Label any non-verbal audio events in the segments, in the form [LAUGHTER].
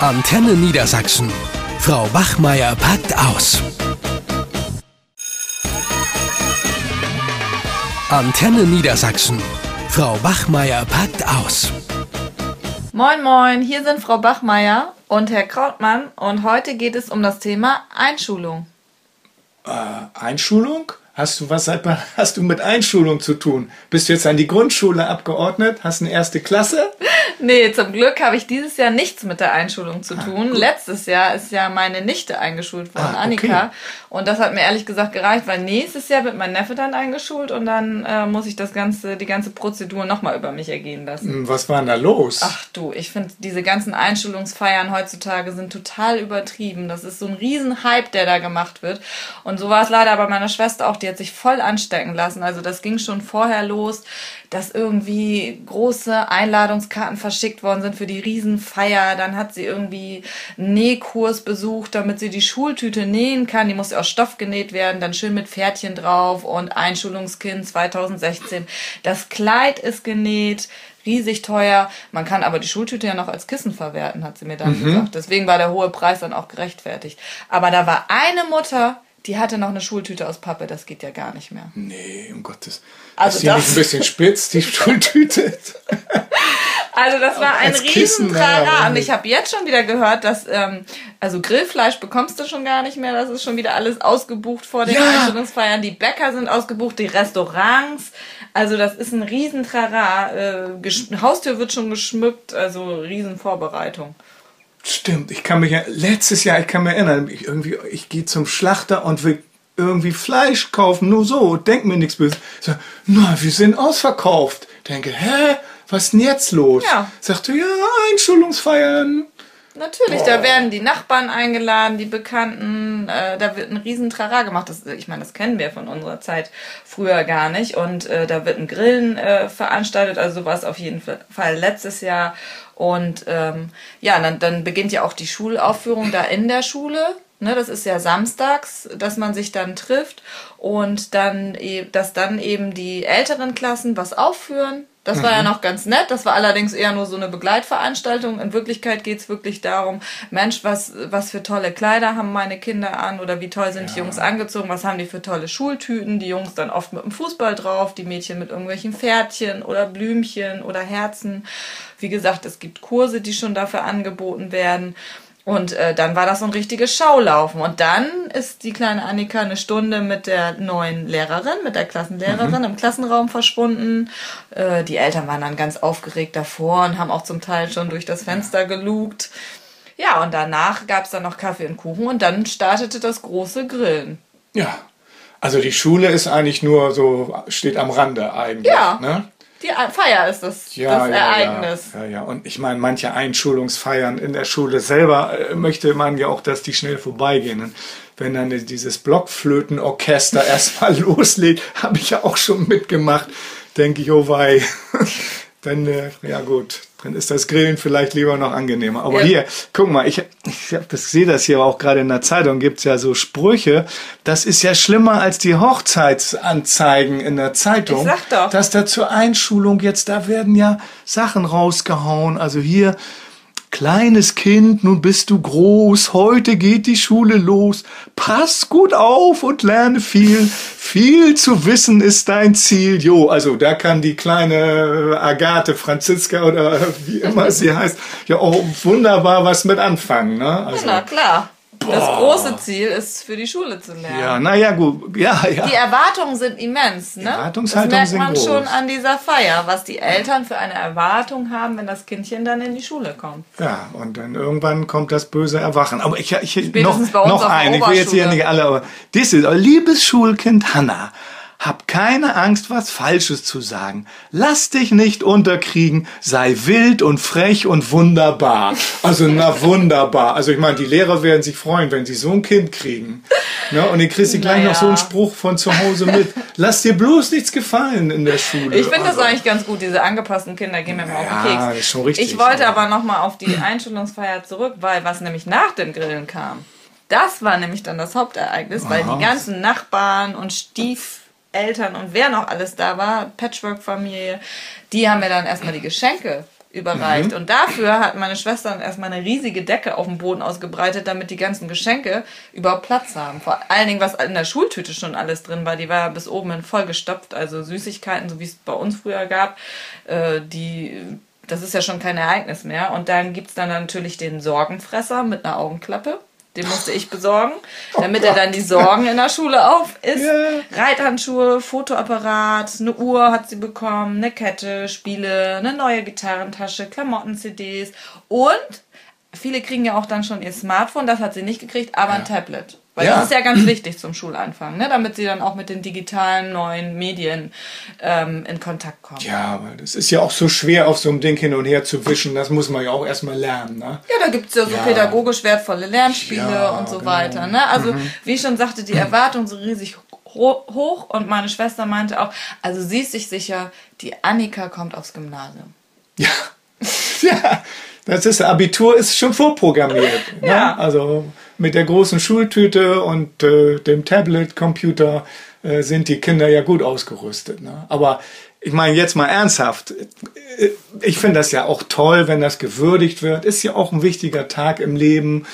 Antenne Niedersachsen. Frau Wachmeier packt aus. Antenne Niedersachsen. Frau Wachmeier packt aus. Moin, moin, hier sind Frau Bachmeier und Herr Krautmann und heute geht es um das Thema Einschulung. Äh, Einschulung? Hast du was [LAUGHS] hast du mit Einschulung zu tun? Bist du jetzt an die Grundschule abgeordnet? Hast eine erste Klasse? Nee, zum Glück habe ich dieses Jahr nichts mit der Einschulung zu ah, tun. Ah, Letztes Jahr ist ja meine Nichte eingeschult worden, ah, Annika. Okay. Und das hat mir ehrlich gesagt gereicht, weil nächstes Jahr wird mein Neffe dann eingeschult und dann äh, muss ich das ganze, die ganze Prozedur nochmal über mich ergehen lassen. Hm, was war denn da los? Ach du, ich finde, diese ganzen Einschulungsfeiern heutzutage sind total übertrieben. Das ist so ein Riesenhype, der da gemacht wird. Und so war es leider bei meiner Schwester auch. Die hat sich voll anstecken lassen. Also das ging schon vorher los, dass irgendwie große Einladungskarten verschickt worden sind für die Riesenfeier. Dann hat sie irgendwie einen Nähkurs besucht, damit sie die Schultüte nähen kann. Die muss aus Stoff genäht werden, dann schön mit Pferdchen drauf und Einschulungskind 2016. Das Kleid ist genäht, riesig teuer. Man kann aber die Schultüte ja noch als Kissen verwerten, hat sie mir dann mhm. gesagt. Deswegen war der hohe Preis dann auch gerechtfertigt. Aber da war eine Mutter, die hatte noch eine Schultüte aus Pappe, das geht ja gar nicht mehr. Nee, um Gottes. Also ist die das nicht ein bisschen spitz, die [LAUGHS] Schultüte? also das war ein Riesentrara. Und ich habe jetzt schon wieder gehört, dass ähm, also Grillfleisch bekommst du schon gar nicht mehr. Das ist schon wieder alles ausgebucht vor den ja. Einstellungsfeiern. Die Bäcker sind ausgebucht, die Restaurants. Also das ist ein Riesentrara. Äh, Haustür wird schon geschmückt, also Riesenvorbereitung. Stimmt, ich kann mich ja, letztes Jahr, ich kann mich erinnern, ich irgendwie, ich gehe zum Schlachter und will irgendwie Fleisch kaufen, nur so, denk mir nichts böse. So, na, wir sind ausverkauft. Denke, hä, was ist denn jetzt los? Ja. Sagte, ja, Einschulungsfeiern. Natürlich, Boah. da werden die Nachbarn eingeladen, die Bekannten, äh, da wird ein riesen Trara gemacht. Das, ich meine, das kennen wir von unserer Zeit früher gar nicht. Und äh, da wird ein Grillen äh, veranstaltet, also sowas auf jeden Fall letztes Jahr. Und ähm, ja, dann, dann beginnt ja auch die Schulaufführung da in der Schule. Ne, das ist ja samstags, dass man sich dann trifft und dann, e, dass dann eben die älteren Klassen was aufführen. Das war ja mhm. noch ganz nett. Das war allerdings eher nur so eine Begleitveranstaltung. In Wirklichkeit geht's wirklich darum, Mensch, was, was für tolle Kleider haben meine Kinder an oder wie toll sind ja. die Jungs angezogen, was haben die für tolle Schultüten. Die Jungs dann oft mit dem Fußball drauf, die Mädchen mit irgendwelchen Pferdchen oder Blümchen oder Herzen. Wie gesagt, es gibt Kurse, die schon dafür angeboten werden. Und äh, dann war das so ein richtiges Schaulaufen. Und dann ist die kleine Annika eine Stunde mit der neuen Lehrerin, mit der Klassenlehrerin mhm. im Klassenraum verschwunden. Äh, die Eltern waren dann ganz aufgeregt davor und haben auch zum Teil schon durch das Fenster gelugt. Ja, und danach gab es dann noch Kaffee und Kuchen und dann startete das große Grillen. Ja, also die Schule ist eigentlich nur so, steht am Rande eigentlich. Ja. Ne? Die Feier ist das, ja, das ja, Ereignis. Ja, ja, ja. Und ich meine, manche Einschulungsfeiern in der Schule selber äh, möchte man ja auch, dass die schnell vorbeigehen. Und wenn dann dieses Blockflötenorchester [LAUGHS] erstmal loslegt, habe ich ja auch schon mitgemacht, denke ich, oh wei. [LAUGHS] dann, äh, ja gut, dann ist das Grillen vielleicht lieber noch angenehmer. Aber ja. hier, guck mal, ich, ich, ich sehe das hier auch gerade in der Zeitung, gibt's ja so Sprüche. Das ist ja schlimmer als die Hochzeitsanzeigen in der Zeitung. Ich sag doch. Dass da zur Einschulung jetzt, da werden ja Sachen rausgehauen. Also hier, Kleines Kind, nun bist du groß, heute geht die Schule los. Pass gut auf und lerne viel. Viel zu wissen ist dein Ziel. Jo, also da kann die kleine Agathe, Franziska oder wie immer sie heißt, ja auch wunderbar was mit anfangen. Ne? Also, na klar. Das große Ziel ist, für die Schule zu lernen. Ja, naja, gut. Ja, ja. Die Erwartungen sind immens. Ne? Die Erwartungshaltung das merkt man schon an dieser Feier, was die Eltern für eine Erwartung haben, wenn das Kindchen dann in die Schule kommt. Ja, und dann irgendwann kommt das böse Erwachen. Aber ich, ich noch, noch ein, ich will jetzt hier nicht alle, aber das ist, liebes Schulkind Hannah, hab keine Angst, was Falsches zu sagen. Lass dich nicht unterkriegen. Sei wild und frech und wunderbar. Also, na wunderbar. Also, ich meine, die Lehrer werden sich freuen, wenn sie so ein Kind kriegen. Ne? Und dann kriegst du gleich naja. noch so einen Spruch von zu Hause mit. Lass dir bloß nichts gefallen in der Schule. Ich finde also. das eigentlich ganz gut. Diese angepassten Kinder gehen mir mal auf den Keks. Ist schon richtig, ich wollte ja. aber nochmal auf die Einschulungsfeier zurück, weil was nämlich nach dem Grillen kam. Das war nämlich dann das Hauptereignis, weil die ganzen Nachbarn und Stief Eltern und wer noch alles da war, Patchwork-Familie, die haben mir dann erstmal die Geschenke überreicht. Mhm. Und dafür hat meine Schwester dann erstmal eine riesige Decke auf dem Boden ausgebreitet, damit die ganzen Geschenke überhaupt Platz haben. Vor allen Dingen, was in der Schultüte schon alles drin war, die war bis oben hin vollgestopft, also Süßigkeiten, so wie es bei uns früher gab, äh, die das ist ja schon kein Ereignis mehr. Und dann gibt's dann natürlich den Sorgenfresser mit einer Augenklappe. Den musste ich besorgen, damit er dann die Sorgen in der Schule auf ist. Ja. Reithandschuhe, Fotoapparat, eine Uhr hat sie bekommen, eine Kette, Spiele, eine neue Gitarrentasche, Klamotten-CDs und viele kriegen ja auch dann schon ihr Smartphone, das hat sie nicht gekriegt, aber ein Tablet. Weil Ja. das ist ja ganz wichtig zum Schulanfang, ne? damit sie dann auch mit den digitalen neuen Medien ähm, in Kontakt kommen. Ja, aber das ist ja auch so schwer, auf so einem Ding hin und her zu wischen. Das muss man ja auch erstmal lernen. Ne? Ja, da gibt's ja so Ja. pädagogisch wertvolle Lernspiele Ja, und so genau. weiter. Ne? Also, wie ich schon sagte, die Erwartungen sind riesig ho hoch und meine Schwester meinte auch, also sie ist sich sicher, die Annika kommt aufs Gymnasium. Ja. ja, das ist Abitur ist schon vorprogrammiert. [LAUGHS] Ne? Ja. Also mit der großen Schultüte und äh, dem Tablet, Computer äh, sind die Kinder ja gut ausgerüstet. Ne? Aber ich meine jetzt mal ernsthaft, äh, ich finde das ja auch toll, wenn das gewürdigt wird. Ist ja auch ein wichtiger Tag im Leben.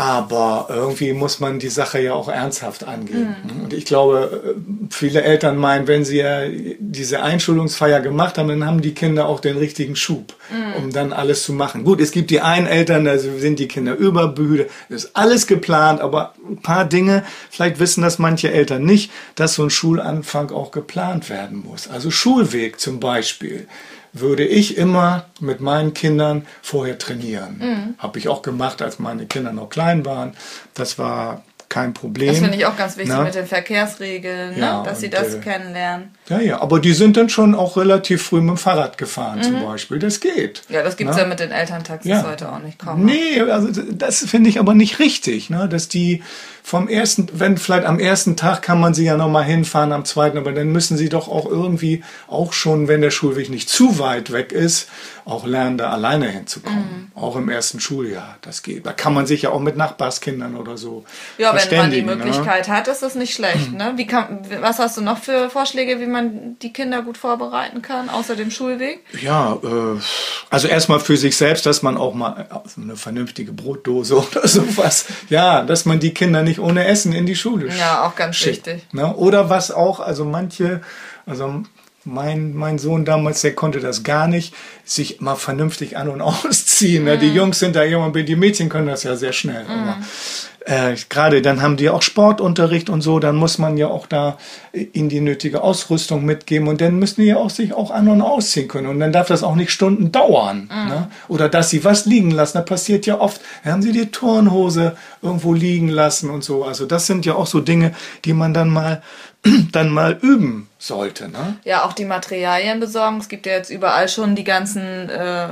Aber irgendwie muss man die Sache ja auch ernsthaft angehen. Und ich glaube, äh, viele Eltern meinen, wenn sie ja diese Einschulungsfeier gemacht haben, dann haben die Kinder auch den richtigen Schub, um dann alles zu machen. Gut, es gibt die einen Eltern, da sind die Kinder überbüde, ist alles geplant, aber ein paar Dinge, vielleicht wissen das manche Eltern nicht, dass so ein Schulanfang auch geplant werden muss. Also Schulweg zum Beispiel würde ich immer mit meinen Kindern vorher trainieren. Habe ich auch gemacht, als meine Kinder noch klein waren. Das war kein Problem. Das finde ich auch ganz wichtig Na? mit den Verkehrsregeln, Ja, ne? dass sie das äh, kennenlernen. Ja, ja, aber die sind dann schon auch relativ früh mit dem Fahrrad gefahren zum Beispiel. Das geht. Ja, das gibt's Na? ja mit den Elterntaxis Ja. heute auch nicht kaum. Nee, also das finde ich aber nicht richtig, ne? dass die vom ersten, wenn vielleicht am ersten Tag kann man sie ja noch mal hinfahren, am zweiten, aber dann müssen sie doch auch irgendwie auch schon, wenn der Schulweg nicht zu weit weg ist, auch lernen, da alleine hinzukommen. Mhm. Auch im ersten Schuljahr, das geht. Da kann man sich ja auch mit Nachbarskindern oder so Ja, wenn man die ne? Möglichkeit hat, ist das nicht schlecht. Ne? Wie kann, was hast du noch für Vorschläge, wie man die Kinder gut vorbereiten kann, außer dem Schulweg? Ja, äh, also erstmal für sich selbst, dass man auch mal äh, eine vernünftige Brotdose [LAUGHS] oder sowas, ja, dass man die Kinder nicht ohne Essen in die Schule Ja, auch ganz schickt. wichtig. Ne? Oder was auch, also manche, also mein, mein Sohn damals, der konnte das gar nicht, sich mal vernünftig an- und [LAUGHS] ausziehen. Ne? Mhm. Die Jungs sind da jemand, die Mädchen können das ja sehr schnell. Aber, äh, Gerade dann haben die auch Sportunterricht und so, dann muss man ja auch da äh, ihnen die nötige Ausrüstung mitgeben und dann müssen die ja auch sich auch an- und ausziehen können. Und dann darf das auch nicht Stunden dauern. Ne? Oder dass sie was liegen lassen. Das passiert ja oft. Dann haben sie die Turnhose irgendwo liegen lassen und so. Also das sind ja auch so Dinge, die man dann mal [CLEARS THROAT] dann mal üben sollte. Ne? Ja, auch die Materialien besorgen. Es gibt ja jetzt überall schon die ganzen äh,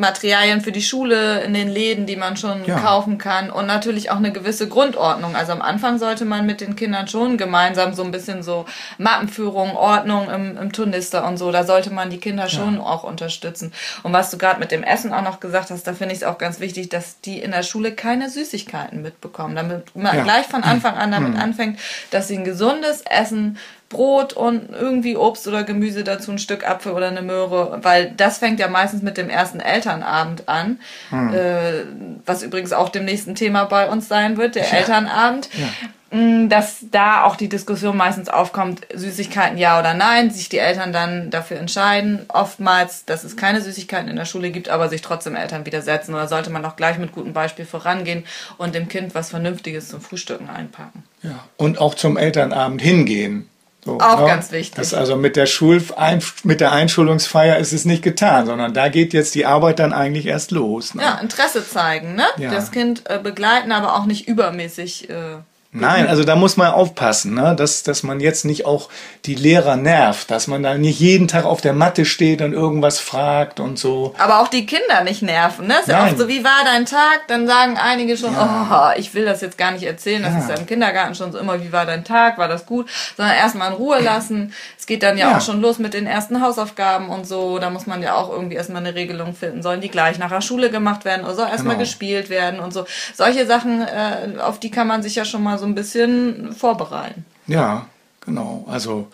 Materialien für die Schule in den Läden, die man schon Ja. kaufen kann. Und natürlich auch eine gewisse Grundordnung. Also am Anfang sollte man mit den Kindern schon gemeinsam so ein bisschen so Mappenführung, Ordnung im, im Turnister und so. Da sollte man die Kinder schon auch unterstützen. Und was du gerade mit dem Essen auch noch gesagt hast, da finde ich es auch ganz wichtig, dass die in der Schule keine Süßigkeiten mitbekommen. Damit man Ja. gleich von Anfang an damit anfängt, dass sie ein gesundes Essen Brot und irgendwie Obst oder Gemüse dazu, ein Stück Apfel oder eine Möhre, weil das fängt ja meistens mit dem ersten Elternabend an, äh, was übrigens auch dem nächsten Thema bei uns sein wird, der Elternabend. Mm, Dass da auch die Diskussion meistens aufkommt, Süßigkeiten ja oder nein, sich die Eltern dann dafür entscheiden. Oftmals, dass es keine Süßigkeiten in der Schule gibt, aber sich trotzdem Eltern widersetzen. Oder sollte man auch gleich mit gutem Beispiel vorangehen und dem Kind was Vernünftiges zum Frühstücken einpacken. Ja. Und auch zum Elternabend hingehen. So, Auch ganz wichtig. Das also mit der Schul mit der Einschulungsfeier ist es nicht getan, sondern da geht jetzt die Arbeit dann eigentlich erst los. Ne? Ja, Interesse zeigen, ne? Ja. Das Kind äh, begleiten, aber auch nicht übermäßig. Äh, Nein, also da muss man aufpassen, ne? dass, dass man jetzt nicht auch die Lehrer nervt, dass man da nicht jeden Tag auf der Matte steht und irgendwas fragt und so. aber auch die Kinder nicht nerven, ne? Ist ja oft so, wie war dein Tag? Dann sagen einige schon, oh, ich will das jetzt gar nicht erzählen. Das Ja. ist ja im Kindergarten schon so immer, wie war dein Tag? War das gut? Sondern erstmal in Ruhe lassen. Es geht dann ja, Ja. auch schon los mit den ersten Hausaufgaben und so. Da muss man ja auch irgendwie erstmal eine Regelung finden. Sollen die gleich nach der Schule gemacht werden oder soll erstmal Genau. gespielt werden und so. Solche Sachen, äh, auf die kann man sich ja schon mal so ein bisschen vorbereiten. Ja, genau. Also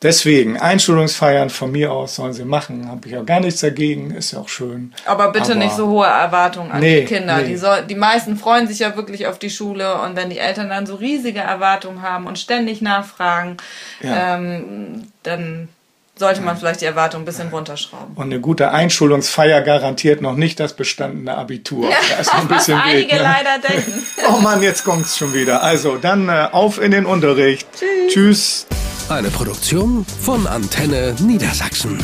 Deswegen, Einschulungsfeiern von mir aus sollen sie machen. Habe ich ja gar nichts dagegen, ist ja auch schön. Aber bitte Aber- nicht so hohe Erwartungen an Nee, die Kinder. nee. Die, soll, die meisten freuen sich ja wirklich auf die Schule und wenn die Eltern dann so riesige Erwartungen haben und ständig nachfragen, Ja. ähm, dann sollte man vielleicht die Erwartungen ein bisschen runterschrauben. Und eine gute Einschulungsfeier garantiert noch nicht das bestandene Abitur. Da ist noch ein Was bisschen Weg. einige Ne? leider denken. [LAUGHS] Oh Mann, jetzt kommt's schon wieder. Also, dann äh, auf in den Unterricht. Tschüss. Eine Produktion von Antenne Niedersachsen.